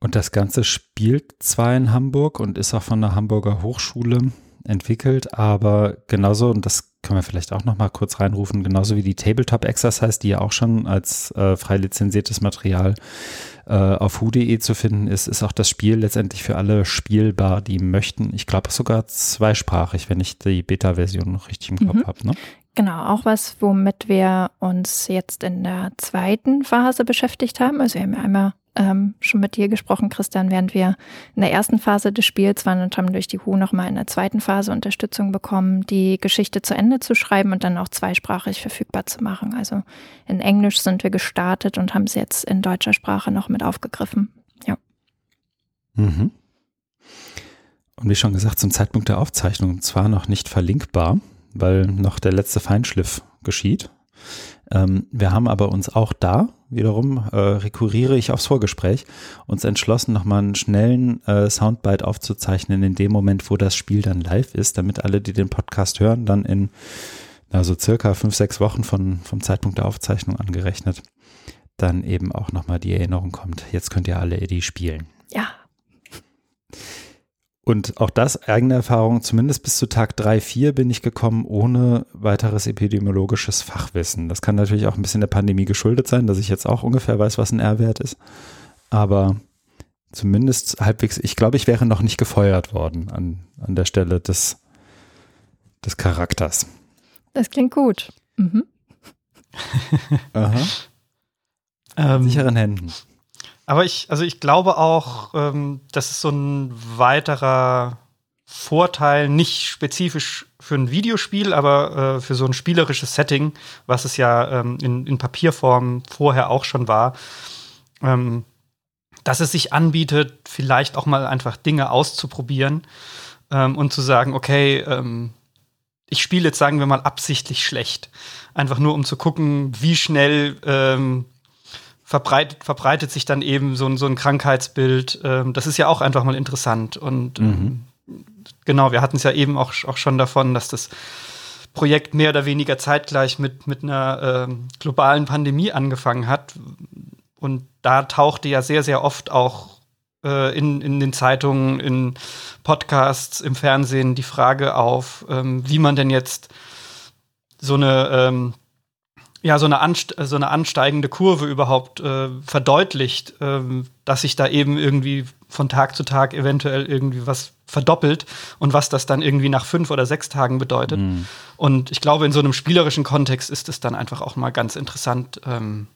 Und das Ganze spielt zwar in Hamburg und ist auch von der Hamburger Hochschule entwickelt, aber genauso, und das können wir vielleicht auch noch mal kurz reinrufen, genauso wie die Tabletop Exercise, die ja auch schon als äh, frei lizenziertes Material äh, auf hu.de zu finden ist, ist auch das Spiel letztendlich für alle spielbar, die möchten. Ich glaube sogar zweisprachig, wenn ich die Beta-Version noch richtig im Kopf mhm. habe. Ne? Genau, auch was, womit wir uns jetzt in der zweiten Phase beschäftigt haben. Also wir haben ja einmal ähm, schon mit dir gesprochen, Christian, während wir in der ersten Phase des Spiels waren und haben durch die HU nochmal in der zweiten Phase Unterstützung bekommen, die Geschichte zu Ende zu schreiben und dann auch zweisprachig verfügbar zu machen. Also in Englisch sind wir gestartet und haben es jetzt in deutscher Sprache noch mit aufgegriffen. Ja. Mhm. Und wie schon gesagt, zum Zeitpunkt der Aufzeichnung zwar noch nicht verlinkbar, weil noch der letzte Feinschliff geschieht. Ähm, wir haben aber uns auch da, wiederum äh, rekurriere ich aufs Vorgespräch, uns entschlossen, nochmal einen schnellen äh, Soundbite aufzuzeichnen in dem Moment, wo das Spiel dann live ist, damit alle, die den Podcast hören, dann in also circa fünf, sechs Wochen von, vom Zeitpunkt der Aufzeichnung angerechnet, dann eben auch nochmal die Erinnerung kommt, jetzt könnt ihr alle Eddie spielen. Ja. Und auch das, eigene Erfahrung, zumindest bis zu Tag 3, 4 bin ich gekommen ohne weiteres epidemiologisches Fachwissen. Das kann natürlich auch ein bisschen der Pandemie geschuldet sein, dass ich jetzt auch ungefähr weiß, was ein R-Wert ist. Aber zumindest halbwegs, ich glaube, ich wäre noch nicht gefeuert worden an, an der Stelle des, des Charakters. Das klingt gut. Mhm. Aha. Ähm, Sicheren Händen. Aber ich, also ich glaube auch, ähm, das ist so ein weiterer Vorteil, nicht spezifisch für ein Videospiel, aber äh, für so ein spielerisches Setting, was es ja ähm, in, in, Papierform vorher auch schon war, ähm, dass es sich anbietet, vielleicht auch mal einfach Dinge auszuprobieren ähm, und zu sagen, okay, ähm, ich spiele jetzt, sagen wir mal, absichtlich schlecht. Einfach nur, um zu gucken, wie schnell ähm, verbreitet, verbreitet sich dann eben so ein, so ein Krankheitsbild. Ähm, das ist ja auch einfach mal interessant. Und ähm, mhm. genau, wir hatten es ja eben auch, auch schon davon, dass das Projekt mehr oder weniger zeitgleich mit, mit einer ähm, globalen Pandemie angefangen hat. Und da tauchte ja sehr, sehr oft auch äh, in, in den Zeitungen, in Podcasts, im Fernsehen die Frage auf, ähm, wie man denn jetzt so eine ähm, ja, so eine, anst so eine ansteigende Kurve überhaupt äh, verdeutlicht, ähm, dass sich da eben irgendwie von Tag zu Tag eventuell irgendwie was verdoppelt und was das dann irgendwie nach fünf oder sechs Tagen bedeutet. Mhm. Und ich glaube, in so einem spielerischen Kontext ist es dann einfach auch mal ganz interessant, ähm,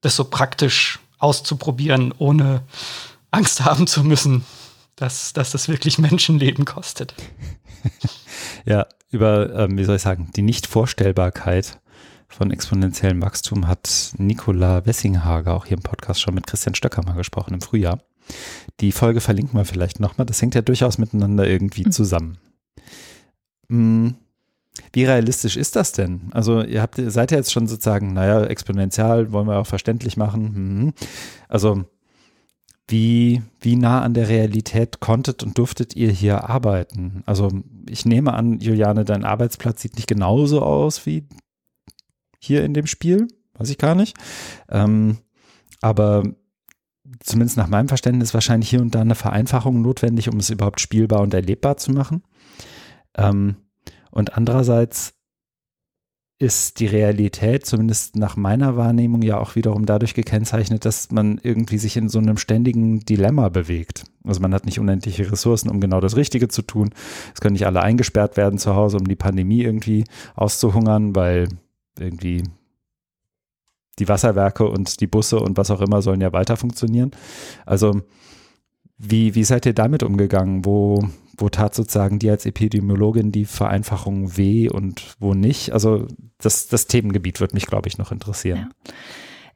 das so praktisch auszuprobieren, ohne Angst haben zu müssen, dass, dass das wirklich Menschenleben kostet. ja, über, ähm, wie soll ich sagen, die Nichtvorstellbarkeit von exponentiellem Wachstum hat Nicola Wessinghager auch hier im Podcast schon mit Christian Stöcker mal gesprochen im Frühjahr. Die Folge verlinken wir vielleicht nochmal. Das hängt ja durchaus miteinander irgendwie mhm. zusammen. Hm. Wie realistisch ist das denn? Also ihr habt, seid ja jetzt schon sozusagen, naja, exponentiell wollen wir auch verständlich machen. Hm. Also wie, wie nah an der Realität konntet und durftet ihr hier arbeiten? Also ich nehme an, Juliane, dein Arbeitsplatz sieht nicht genauso aus wie hier in dem Spiel. Weiß ich gar nicht. Ähm, aber zumindest nach meinem Verständnis wahrscheinlich hier und da eine Vereinfachung notwendig, um es überhaupt spielbar und erlebbar zu machen. Ähm, und andererseits ist die Realität, zumindest nach meiner Wahrnehmung, ja auch wiederum dadurch gekennzeichnet, dass man irgendwie sich in so einem ständigen Dilemma bewegt. Also man hat nicht unendliche Ressourcen, um genau das Richtige zu tun. Es können nicht alle eingesperrt werden zu Hause, um die Pandemie irgendwie auszuhungern, weil irgendwie die Wasserwerke und die Busse und was auch immer sollen ja weiter funktionieren. Also wie, wie seid ihr damit umgegangen? Wo, wo tat sozusagen die als Epidemiologin die Vereinfachung weh und wo nicht? Also das, das Themengebiet wird mich, glaube ich, noch interessieren. Ja.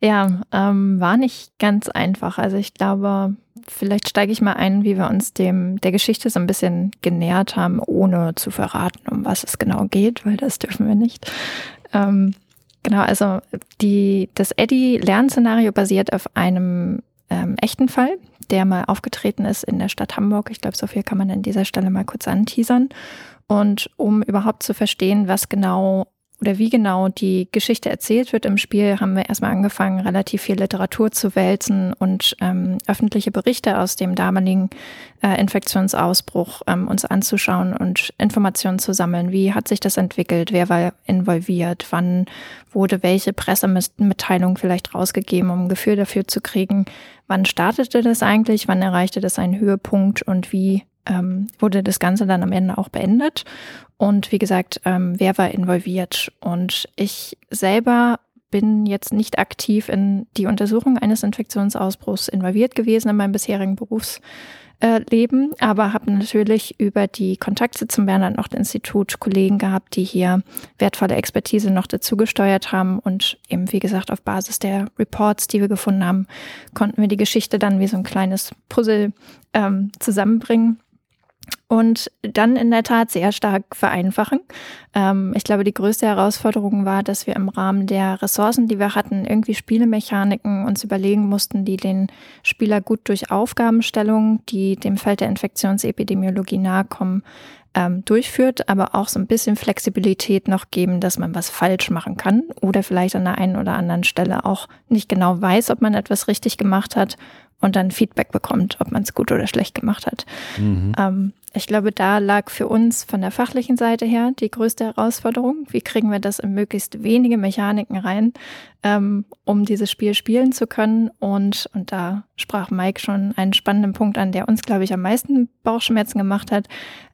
Ja, ähm, war nicht ganz einfach. Also ich glaube, vielleicht steige ich mal ein, wie wir uns dem der Geschichte so ein bisschen genähert haben, ohne zu verraten, um was es genau geht, weil das dürfen wir nicht. Ähm, genau, also die, das Eddie-Lernszenario basiert auf einem ähm, echten Fall, der mal aufgetreten ist in der Stadt Hamburg. Ich glaube, so viel kann man an dieser Stelle mal kurz anteasern. Und um überhaupt zu verstehen, was genau oder wie genau die Geschichte erzählt wird im Spiel, haben wir erstmal angefangen, relativ viel Literatur zu wälzen und ähm, öffentliche Berichte aus dem damaligen äh, Infektionsausbruch ähm, uns anzuschauen und Informationen zu sammeln. Wie hat sich das entwickelt? Wer war involviert? Wann wurde welche Pressemitteilung vielleicht rausgegeben, um ein Gefühl dafür zu kriegen? Wann startete das eigentlich? Wann erreichte das einen Höhepunkt? Und wie ähm, wurde das Ganze dann am Ende auch beendet. Und wie gesagt, ähm, wer war involviert? Und ich selber bin jetzt nicht aktiv in die Untersuchung eines Infektionsausbruchs involviert gewesen in meinem bisherigen Berufsleben, aber habe natürlich über die Kontakte zum Bernhard-Nocht-Institut Kollegen gehabt, die hier wertvolle Expertise noch dazu gesteuert haben und eben, wie gesagt, auf Basis der Reports, die wir gefunden haben, konnten wir die Geschichte dann wie so ein kleines Puzzle ähm, zusammenbringen und dann in der Tat sehr stark vereinfachen. Ähm, ich glaube, die größte Herausforderung war, dass wir im Rahmen der Ressourcen, die wir hatten, irgendwie Spielemechaniken uns überlegen mussten, die den Spieler gut durch Aufgabenstellungen, die dem Feld der Infektionsepidemiologie nahe kommen, ähm, durchführt, aber auch so ein bisschen Flexibilität noch geben, dass man was falsch machen kann oder vielleicht an der einen oder anderen Stelle auch nicht genau weiß, ob man etwas richtig gemacht hat und dann Feedback bekommt, ob man es gut oder schlecht gemacht hat. Mhm. Ähm, ich glaube, da lag für uns von der fachlichen Seite her die größte Herausforderung. Wie kriegen wir das in möglichst wenige Mechaniken rein, ähm, um dieses Spiel spielen zu können? Und, und da sprach Mike schon einen spannenden Punkt an, der uns, glaube ich, am meisten Bauchschmerzen gemacht hat.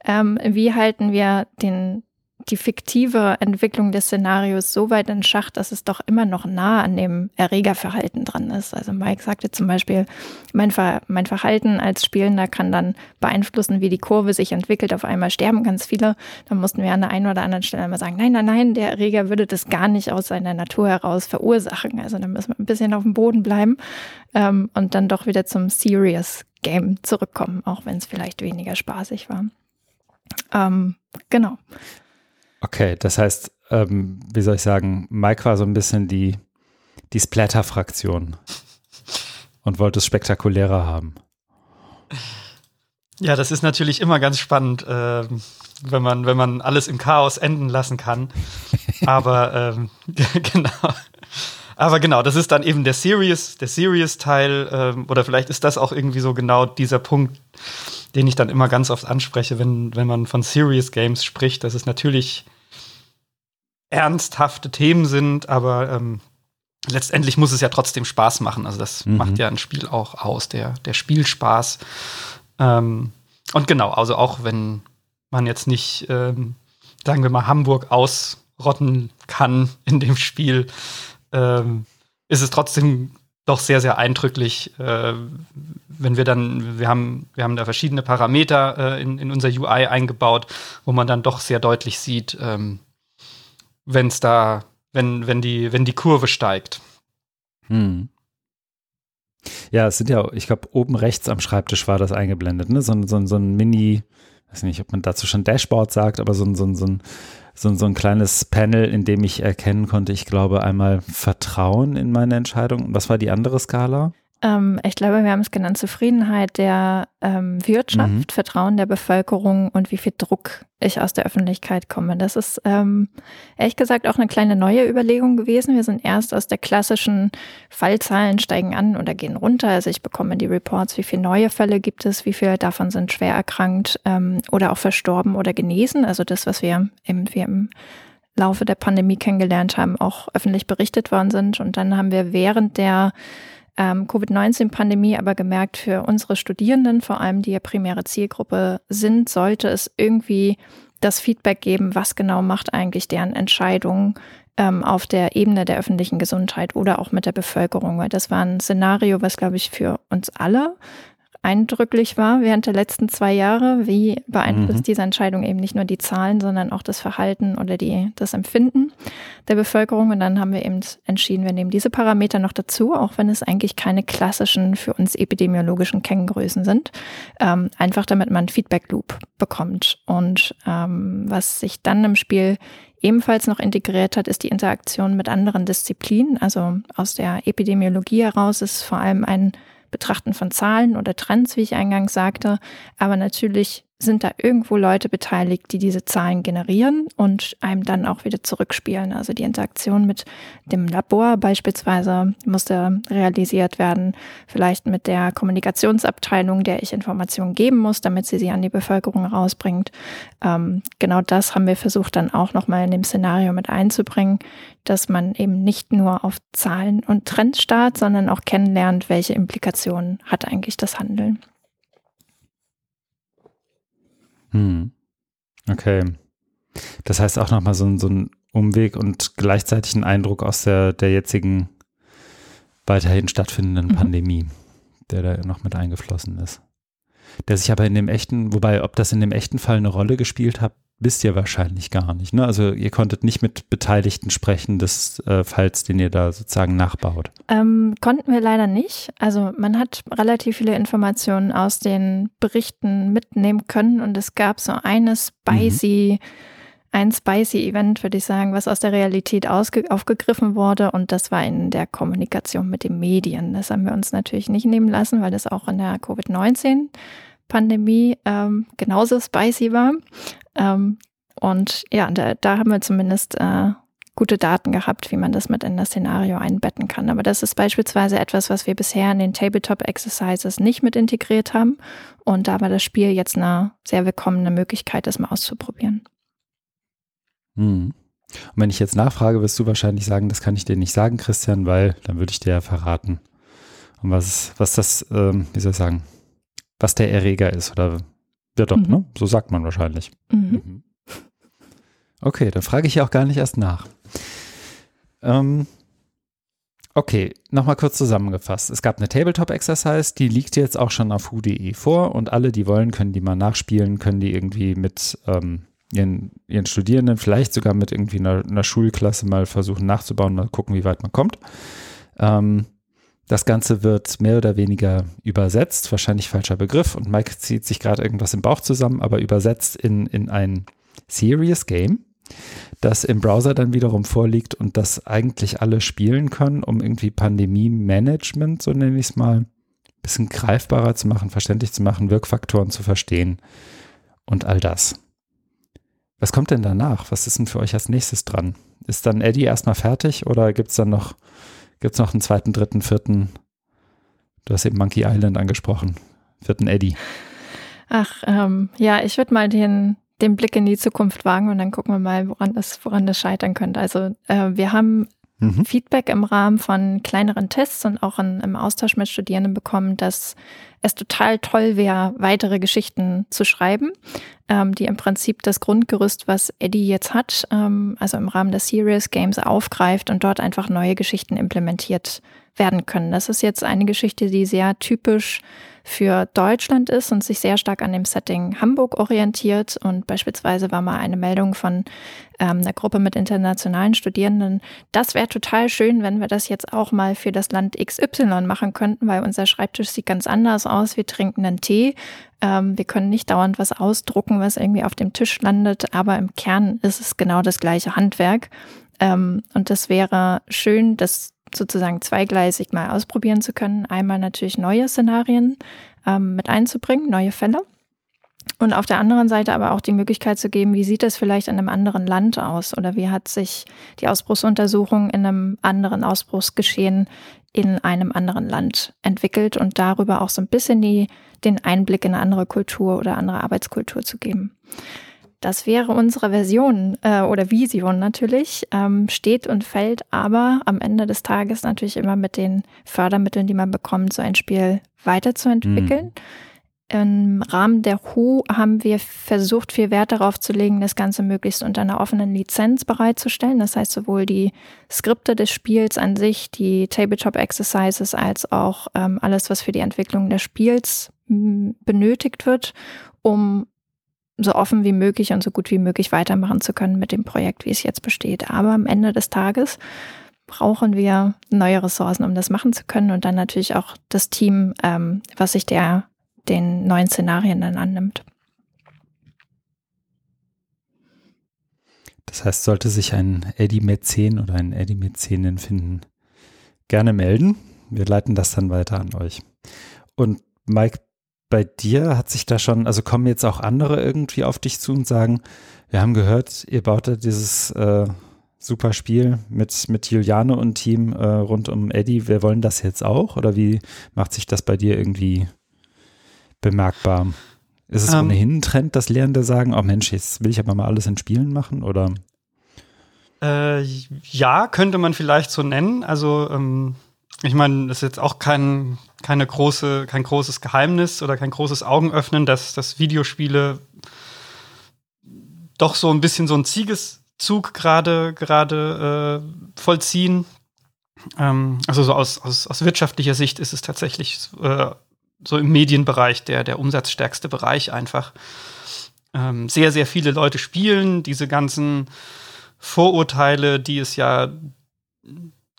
Ähm, wie halten wir den die fiktive Entwicklung des Szenarios so weit in Schach, dass es doch immer noch nah an dem Erregerverhalten dran ist. Also Mike sagte zum Beispiel, mein, Ver mein Verhalten als Spielender kann dann beeinflussen, wie die Kurve sich entwickelt. Auf einmal sterben ganz viele. Dann mussten wir an der einen oder anderen Stelle immer sagen, nein, nein, nein, der Erreger würde das gar nicht aus seiner Natur heraus verursachen. Also da müssen wir ein bisschen auf dem Boden bleiben ähm, und dann doch wieder zum Serious Game zurückkommen, auch wenn es vielleicht weniger spaßig war. Ähm, genau. Okay, das heißt, ähm, wie soll ich sagen, Mike war so ein bisschen die, die Splatter-Fraktion und wollte es spektakulärer haben. Ja, das ist natürlich immer ganz spannend, äh, wenn, man, wenn man alles im Chaos enden lassen kann. Aber ähm, genau. Aber genau, das ist dann eben der Serious, der Serious-Teil, ähm, oder vielleicht ist das auch irgendwie so genau dieser Punkt, den ich dann immer ganz oft anspreche, wenn, wenn man von Serious Games spricht, dass es natürlich ernsthafte Themen sind, aber ähm, letztendlich muss es ja trotzdem Spaß machen. Also das mhm. macht ja ein Spiel auch aus, der, der Spielspaß. Ähm, und genau, also auch wenn man jetzt nicht, ähm, sagen wir mal, Hamburg ausrotten kann in dem Spiel, ähm, ist es trotzdem doch sehr, sehr eindrücklich, äh, wenn wir dann, wir haben, wir haben da verschiedene Parameter äh, in, in unser UI eingebaut, wo man dann doch sehr deutlich sieht, ähm, wenn es da, wenn, wenn die, wenn die Kurve steigt. Hm. Ja, es sind ja, ich glaube, oben rechts am Schreibtisch war das eingeblendet, ne? So, so, so ein Mini, weiß nicht, ob man dazu schon Dashboard sagt, aber so, so, so, so, so ein kleines Panel, in dem ich erkennen konnte, ich glaube, einmal Vertrauen in meine Entscheidung. Was war die andere Skala? Ähm, ich glaube, wir haben es genannt, Zufriedenheit der ähm, Wirtschaft, mhm. Vertrauen der Bevölkerung und wie viel Druck ich aus der Öffentlichkeit komme. Das ist ähm, ehrlich gesagt auch eine kleine neue Überlegung gewesen. Wir sind erst aus der klassischen Fallzahlen steigen an oder gehen runter. Also ich bekomme die Reports, wie viele neue Fälle gibt es, wie viele davon sind schwer erkrankt ähm, oder auch verstorben oder genesen. Also das, was wir im, wir im Laufe der Pandemie kennengelernt haben, auch öffentlich berichtet worden sind. Und dann haben wir während der ähm, Covid-19-Pandemie aber gemerkt, für unsere Studierenden, vor allem die ja primäre Zielgruppe sind, sollte es irgendwie das Feedback geben, was genau macht eigentlich deren Entscheidungen ähm, auf der Ebene der öffentlichen Gesundheit oder auch mit der Bevölkerung, weil das war ein Szenario, was, glaube ich, für uns alle eindrücklich war während der letzten zwei Jahre. Wie beeinflusst mhm. diese Entscheidung eben nicht nur die Zahlen, sondern auch das Verhalten oder die, das Empfinden der Bevölkerung? Und dann haben wir eben entschieden, wir nehmen diese Parameter noch dazu, auch wenn es eigentlich keine klassischen für uns epidemiologischen Kenngrößen sind. Ähm, einfach damit man Feedback Loop bekommt. Und ähm, was sich dann im Spiel ebenfalls noch integriert hat, ist die Interaktion mit anderen Disziplinen. Also aus der Epidemiologie heraus ist vor allem ein Betrachten von Zahlen oder Trends, wie ich eingangs sagte, aber natürlich sind da irgendwo Leute beteiligt, die diese Zahlen generieren und einem dann auch wieder zurückspielen. Also die Interaktion mit dem Labor beispielsweise musste realisiert werden, vielleicht mit der Kommunikationsabteilung, der ich Informationen geben muss, damit sie sie an die Bevölkerung rausbringt. Ähm, genau das haben wir versucht dann auch nochmal in dem Szenario mit einzubringen, dass man eben nicht nur auf Zahlen und Trends starrt, sondern auch kennenlernt, welche Implikationen hat eigentlich das Handeln. Hm. Okay. Das heißt auch nochmal so, so ein Umweg und gleichzeitig ein Eindruck aus der, der jetzigen weiterhin stattfindenden mhm. Pandemie, der da noch mit eingeflossen ist. Der sich aber in dem echten, wobei, ob das in dem echten Fall eine Rolle gespielt hat, wisst ihr wahrscheinlich gar nicht. Ne? Also ihr konntet nicht mit Beteiligten sprechen des äh, Falls, den ihr da sozusagen nachbaut. Ähm, konnten wir leider nicht. Also man hat relativ viele Informationen aus den Berichten mitnehmen können und es gab so eine spicy, mhm. ein spicy Event, würde ich sagen, was aus der Realität aufgegriffen wurde und das war in der Kommunikation mit den Medien. Das haben wir uns natürlich nicht nehmen lassen, weil das auch in der Covid-19 Pandemie ähm, genauso spicy war. Ähm, und ja, da, da, haben wir zumindest äh, gute Daten gehabt, wie man das mit in das Szenario einbetten kann. Aber das ist beispielsweise etwas, was wir bisher in den Tabletop-Exercises nicht mit integriert haben. Und da war das Spiel jetzt eine sehr willkommene Möglichkeit, das mal auszuprobieren. Hm. Und wenn ich jetzt nachfrage, wirst du wahrscheinlich sagen, das kann ich dir nicht sagen, Christian, weil dann würde ich dir ja verraten. Und was, was das, ähm, wie soll ich sagen, was der Erreger ist oder ja doch, mhm. ne? So sagt man wahrscheinlich. Mhm. mhm. Okay, dann frage ich ja auch gar nicht erst nach. Ähm, okay, nochmal kurz zusammengefasst. Es gab eine Tabletop-Exercise, die liegt jetzt auch schon auf hu.de vor und alle, die wollen, können die mal nachspielen, können die irgendwie mit ähm, ihren, ihren Studierenden, vielleicht sogar mit irgendwie einer, einer, Schulklasse mal versuchen nachzubauen, mal gucken, wie weit man kommt. Ähm, das Ganze wird mehr oder weniger übersetzt, wahrscheinlich falscher Begriff und Mike zieht sich gerade irgendwas im Bauch zusammen, aber übersetzt in, in ein Serious Game, das im Browser dann wiederum vorliegt und das eigentlich alle spielen können, um irgendwie Pandemie-Management, so nenne ich es mal, ein bisschen greifbarer zu machen, verständlich zu machen, Wirkfaktoren zu verstehen und all das. Was kommt denn danach? Was ist denn für euch als nächstes dran? Ist dann Eddie erstmal fertig oder gibt es dann noch Gibt es noch einen zweiten, dritten, vierten? Du hast eben Monkey Island angesprochen. Vierten Eddie. Ach, ähm, ja, ich würde mal den, den Blick in die Zukunft wagen und dann gucken wir mal, woran das, woran das scheitern könnte. Also äh, wir haben mhm. Feedback im Rahmen von kleineren Tests und auch in, im Austausch mit Studierenden bekommen, dass es total toll wäre, weitere Geschichten zu schreiben, ähm, die im Prinzip das Grundgerüst, was Eddie jetzt hat, ähm, also im Rahmen des Serious Games aufgreift und dort einfach neue Geschichten implementiert werden können. Das ist jetzt eine Geschichte, die sehr typisch für Deutschland ist und sich sehr stark an dem Setting Hamburg orientiert. Und beispielsweise war mal eine Meldung von ähm, einer Gruppe mit internationalen Studierenden, das wäre total schön, wenn wir das jetzt auch mal für das Land XY machen könnten, weil unser Schreibtisch sieht ganz anders aus. Wir trinken einen Tee. Ähm, wir können nicht dauernd was ausdrucken, was irgendwie auf dem Tisch landet, aber im Kern ist es genau das gleiche Handwerk. Ähm, und das wäre schön, das sozusagen zweigleisig mal ausprobieren zu können. Einmal natürlich neue Szenarien ähm, mit einzubringen, neue Fälle. Und auf der anderen Seite aber auch die Möglichkeit zu geben, wie sieht das vielleicht in einem anderen Land aus oder wie hat sich die Ausbruchsuntersuchung in einem anderen Ausbruchsgeschehen in einem anderen Land entwickelt und darüber auch so ein bisschen die, den Einblick in eine andere Kultur oder andere Arbeitskultur zu geben. Das wäre unsere Version äh, oder Vision natürlich, ähm, steht und fällt aber am Ende des Tages natürlich immer mit den Fördermitteln, die man bekommt, so ein Spiel weiterzuentwickeln. Mhm. im Rahmen der HU haben wir versucht, viel Wert darauf zu legen, das Ganze möglichst unter einer offenen Lizenz bereitzustellen. Das heißt, sowohl die Skripte des Spiels an sich, die Tabletop-Exercises, als auch ähm, alles, was für die Entwicklung des Spiels benötigt wird, um so offen wie möglich und so gut wie möglich weitermachen zu können mit dem Projekt, wie es jetzt besteht. Aber am Ende des Tages brauchen wir neue Ressourcen, um das machen zu können und dann natürlich auch das Team, ähm, was sich der den neuen Szenarien dann annimmt. Das heißt, sollte sich ein Eddie Mäzen oder ein Eddie Mäzenin finden, gerne melden. Wir leiten das dann weiter an euch. Und Mike, bei dir hat sich da schon, also kommen jetzt auch andere irgendwie auf dich zu und sagen, wir haben gehört, ihr baut da dieses äh, super Spiel mit, mit Juliane und Team äh, rund um Eddie. Wir wollen das jetzt auch? Oder wie macht sich das bei dir irgendwie bemerkbar? Ist es ähm, ohnehin ein Trend, dass Lehrende sagen, oh Mensch, jetzt will ich aber mal alles in Spielen machen? Oder? Äh, ja, könnte man vielleicht so nennen. Also ähm, ich meine, das ist jetzt auch kein, keine große, kein großes Geheimnis oder kein großes Augenöffnen, dass, dass Videospiele doch so ein bisschen so ein Ziegeszug gerade gerade äh, vollziehen. Ähm, also so aus, aus, aus wirtschaftlicher Sicht ist es tatsächlich äh, so im Medienbereich der, der umsatzstärkste Bereich einfach. Ähm, sehr, sehr viele Leute spielen diese ganzen Vorurteile, die es ja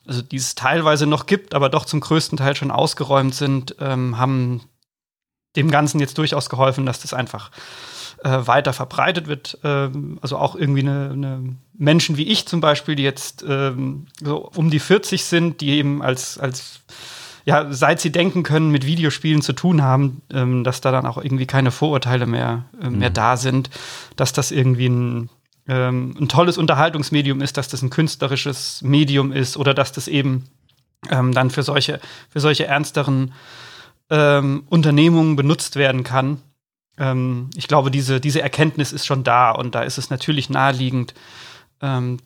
also die es teilweise noch gibt, aber doch zum größten Teil schon ausgeräumt sind, ähm, haben dem Ganzen jetzt durchaus geholfen, dass das einfach äh, weiter verbreitet wird. Ähm, also auch irgendwie eine, eine, Menschen wie ich zum Beispiel, die jetzt ähm, so um die 40 sind, die eben als, als ja, seit sie denken können, mit Videospielen zu tun haben, ähm, dass da dann auch irgendwie keine Vorurteile mehr, äh, mehr mhm. da sind, dass das irgendwie ein ähm, ein tolles Unterhaltungsmedium ist, dass das ein künstlerisches Medium ist oder dass das eben ähm, dann für solche, für solche ernsteren ähm, Unternehmungen benutzt werden kann. Ähm, ich glaube, diese, diese Erkenntnis ist schon da und da ist es natürlich naheliegend, ähm,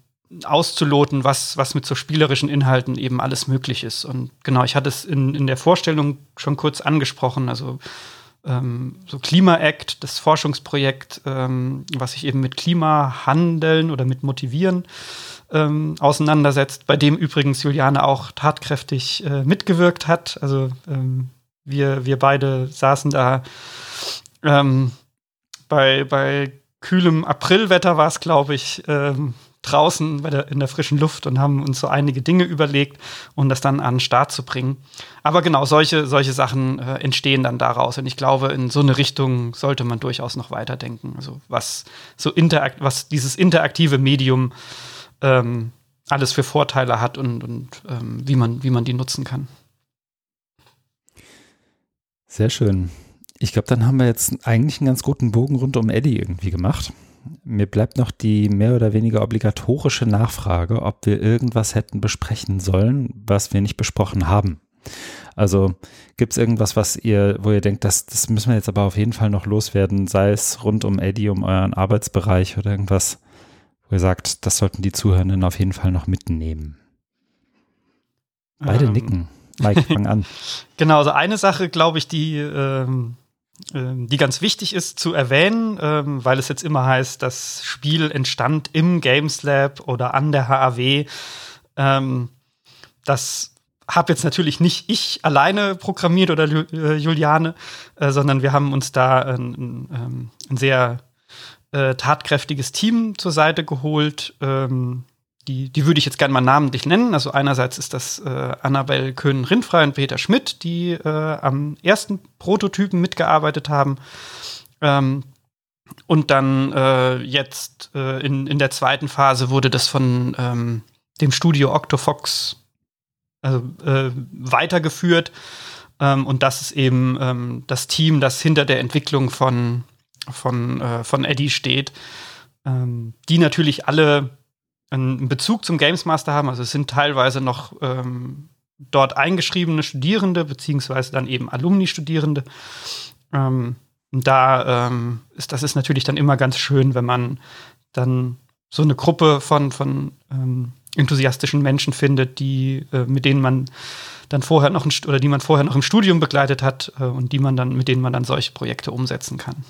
auszuloten, was, was mit so spielerischen Inhalten eben alles möglich ist. Und genau, ich hatte es in, in der Vorstellung schon kurz angesprochen. Also ähm, so Klima-Act, das Forschungsprojekt, ähm, was sich eben mit Klimahandeln oder mit Motivieren ähm, auseinandersetzt, bei dem übrigens Juliane auch tatkräftig äh, mitgewirkt hat. Also ähm, wir, wir beide saßen da ähm, bei, bei kühlem Aprilwetter war es, glaube ich, ähm, draußen der, in der frischen Luft und haben uns so einige Dinge überlegt, um das dann an den Start zu bringen. Aber genau, solche, solche Sachen äh, entstehen dann daraus. Und ich glaube, in so eine Richtung sollte man durchaus noch weiterdenken. Also was so interakt, was dieses interaktive Medium ähm, alles für Vorteile hat und, und ähm, wie, man, wie man die nutzen kann. Sehr schön. Ich glaube, dann haben wir jetzt eigentlich einen ganz guten Bogen rund um Eddie irgendwie gemacht mir bleibt noch die mehr oder weniger obligatorische Nachfrage, ob wir irgendwas hätten besprechen sollen, was wir nicht besprochen haben. Also gibt es irgendwas, was ihr, wo ihr denkt, das, das müssen wir jetzt aber auf jeden Fall noch loswerden, sei es rund um Eddie, um euren Arbeitsbereich oder irgendwas, wo ihr sagt, das sollten die Zuhörenden auf jeden Fall noch mitnehmen. Beide ähm. nicken. Mike, fang an. genau, also eine Sache, glaube ich, die ähm, die ganz wichtig ist zu erwähnen, ähm, weil es jetzt immer heißt, das Spiel entstand im Games Lab oder an der HAW. Ähm, das habe jetzt natürlich nicht ich alleine programmiert oder äh, Juliane, äh, sondern wir haben uns da ein, ein sehr äh, tatkräftiges Team zur Seite geholt die, die würde ich jetzt gerne mal namentlich nennen. Also einerseits ist das äh, Annabel Köhn-Rindfrei und Peter Schmidt, die äh, am ersten Prototypen mitgearbeitet haben. Ähm, und dann äh, jetzt äh, in, in der zweiten Phase wurde das von ähm, dem Studio Octofox also, äh, weitergeführt. Ähm, und das ist eben ähm, das Team, das hinter der Entwicklung von, von, äh, von Eddie steht. Ähm, die natürlich alle einen Bezug zum Games Master haben. Also es sind teilweise noch ähm, dort eingeschriebene Studierende, beziehungsweise dann eben Alumni-Studierende. Ähm, da ähm, ist das ist natürlich dann immer ganz schön, wenn man dann so eine Gruppe von, von ähm, enthusiastischen Menschen findet, die, äh, mit denen man dann vorher noch oder die man vorher noch im Studium begleitet hat äh, und die man dann, mit denen man dann solche Projekte umsetzen kann.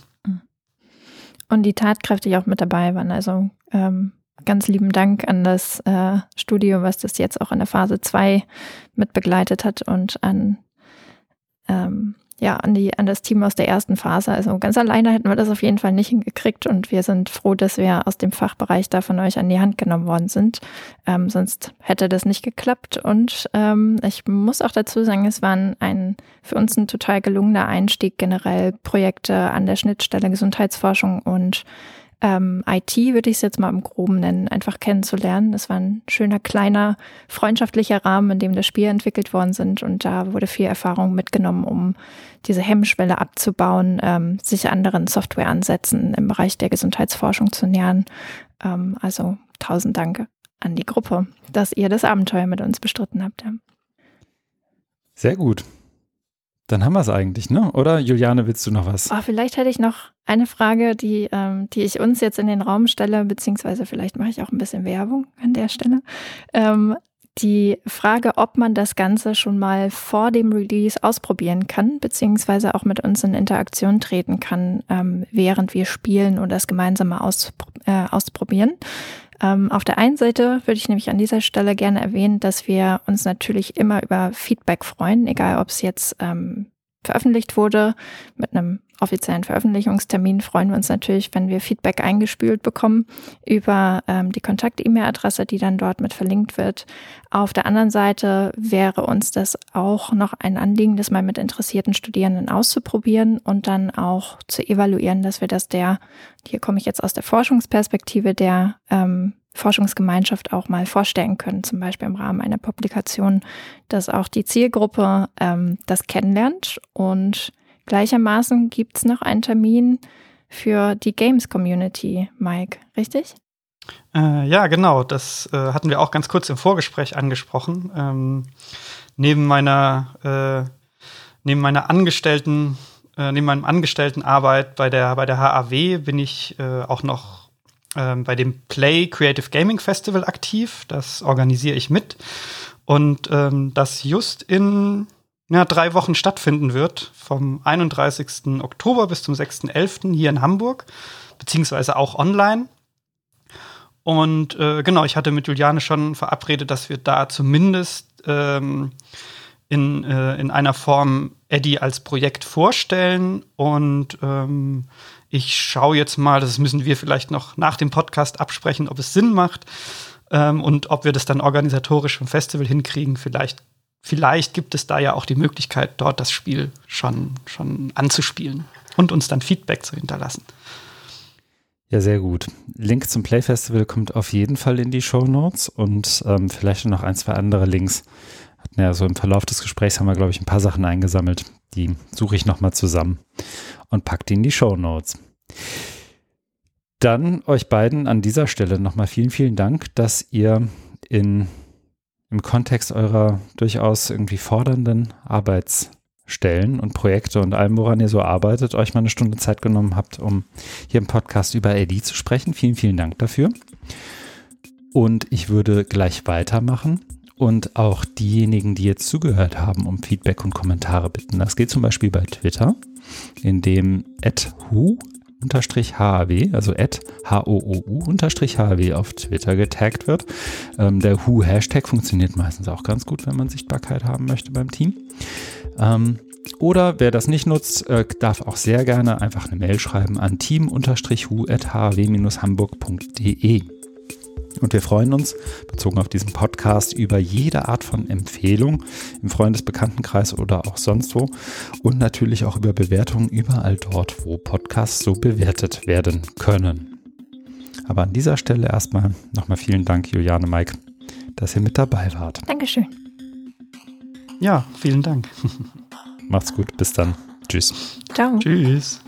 Und die tatkräftig auch mit dabei waren. Also ähm, ganz lieben Dank an das äh, Studio, was das jetzt auch in der Phase 2 mit begleitet hat und an ähm, ja, an, die, an das Team aus der ersten Phase. Also ganz alleine hätten wir das auf jeden Fall nicht hingekriegt und wir sind froh, dass wir aus dem Fachbereich da von euch an die Hand genommen worden sind. Ähm, sonst hätte das nicht geklappt und ähm, ich muss auch dazu sagen, es war ein, für uns ein total gelungener Einstieg generell Projekte an der Schnittstelle Gesundheitsforschung und ähm, IT, würde ich es jetzt mal im Groben nennen, einfach kennenzulernen. Das war ein schöner, kleiner, freundschaftlicher Rahmen, in dem das Spiel entwickelt worden sind. Und da wurde viel Erfahrung mitgenommen, um diese Hemmschwelle abzubauen, ähm, sich anderen Softwareansätzen im Bereich der Gesundheitsforschung zu nähern. Ähm, also tausend Dank an die Gruppe, dass ihr das Abenteuer mit uns bestritten habt. Sehr gut. Dann haben wir es eigentlich, ne? Oder Juliane, willst du noch was? Oh, vielleicht hätte ich noch eine Frage, die, ähm, die ich uns jetzt in den Raum stelle, beziehungsweise vielleicht mache ich auch ein bisschen Werbung an der Stelle. Ähm, die Frage, ob man das Ganze schon mal vor dem Release ausprobieren kann, beziehungsweise auch mit uns in Interaktion treten kann, ähm, während wir spielen und das gemeinsam auspro äh, ausprobieren. Ähm, auf der einen Seite würde ich nämlich an dieser Stelle gerne erwähnen, dass wir uns natürlich immer über Feedback freuen, egal ob es jetzt ähm, veröffentlicht wurde. Mit einem offiziellen Veröffentlichungstermin freuen wir uns natürlich, wenn wir Feedback eingespült bekommen über ähm, die Kontakt-E-Mail-Adresse, die dann dort mit verlinkt wird. Auf der anderen Seite wäre uns das auch noch ein Anliegen, das mal mit interessierten Studierenden auszuprobieren und dann auch zu evaluieren, dass wir das der, hier komme ich jetzt aus der Forschungsperspektive, der ähm, Forschungsgemeinschaft auch mal vorstellen können, zum Beispiel im Rahmen einer Publikation, dass auch die Zielgruppe ähm, das kennenlernt. Und gleichermaßen gibt es noch einen Termin für die Games Community, Mike, richtig? Äh, ja, genau. Das äh, hatten wir auch ganz kurz im Vorgespräch angesprochen. Ähm, neben meiner äh, neben meiner Angestellten äh, neben meinem Angestelltenarbeit bei der bei der HAW bin ich äh, auch noch ähm, bei dem Play Creative Gaming Festival aktiv. Das organisiere ich mit. Und ähm, das just in ja, drei Wochen stattfinden wird, vom 31. Oktober bis zum 6.11. hier in Hamburg, beziehungsweise auch online. Und äh, genau, ich hatte mit Juliane schon verabredet, dass wir da zumindest ähm, in, äh, in einer Form Eddie als Projekt vorstellen und ähm, ich schaue jetzt mal, das müssen wir vielleicht noch nach dem Podcast absprechen, ob es Sinn macht ähm, und ob wir das dann organisatorisch im Festival hinkriegen. Vielleicht, vielleicht gibt es da ja auch die Möglichkeit, dort das Spiel schon, schon anzuspielen und uns dann Feedback zu hinterlassen. Ja, sehr gut. Link zum Play Festival kommt auf jeden Fall in die Show Notes und ähm, vielleicht noch ein, zwei andere Links. Hatten ja so im Verlauf des Gesprächs haben wir, glaube ich, ein paar Sachen eingesammelt. Die suche ich nochmal zusammen und packt die in die Show Notes. Dann euch beiden an dieser Stelle nochmal vielen, vielen Dank, dass ihr in, im Kontext eurer durchaus irgendwie fordernden Arbeitsstellen und Projekte und allem, woran ihr so arbeitet, euch mal eine Stunde Zeit genommen habt, um hier im Podcast über AD zu sprechen. Vielen, vielen Dank dafür. Und ich würde gleich weitermachen und auch diejenigen, die jetzt zugehört haben, um Feedback und Kommentare bitten. Das geht zum Beispiel bei Twitter, in dem @hu HAW, also at H-O-O-U unterstrich HAW auf Twitter getaggt wird. Ähm, der Who-Hashtag funktioniert meistens auch ganz gut, wenn man Sichtbarkeit haben möchte beim Team. Ähm, oder wer das nicht nutzt, äh, darf auch sehr gerne einfach eine Mail schreiben an team-hu.hw-hamburg.de. Und wir freuen uns, bezogen auf diesen Podcast, über jede Art von Empfehlung im Freundesbekanntenkreis oder auch sonst wo. Und natürlich auch über Bewertungen überall dort, wo Podcasts so bewertet werden können. Aber an dieser Stelle erstmal nochmal vielen Dank, Juliane Mike, dass ihr mit dabei wart. Dankeschön. Ja, vielen Dank. Macht's gut, bis dann. Tschüss. Ciao. Tschüss.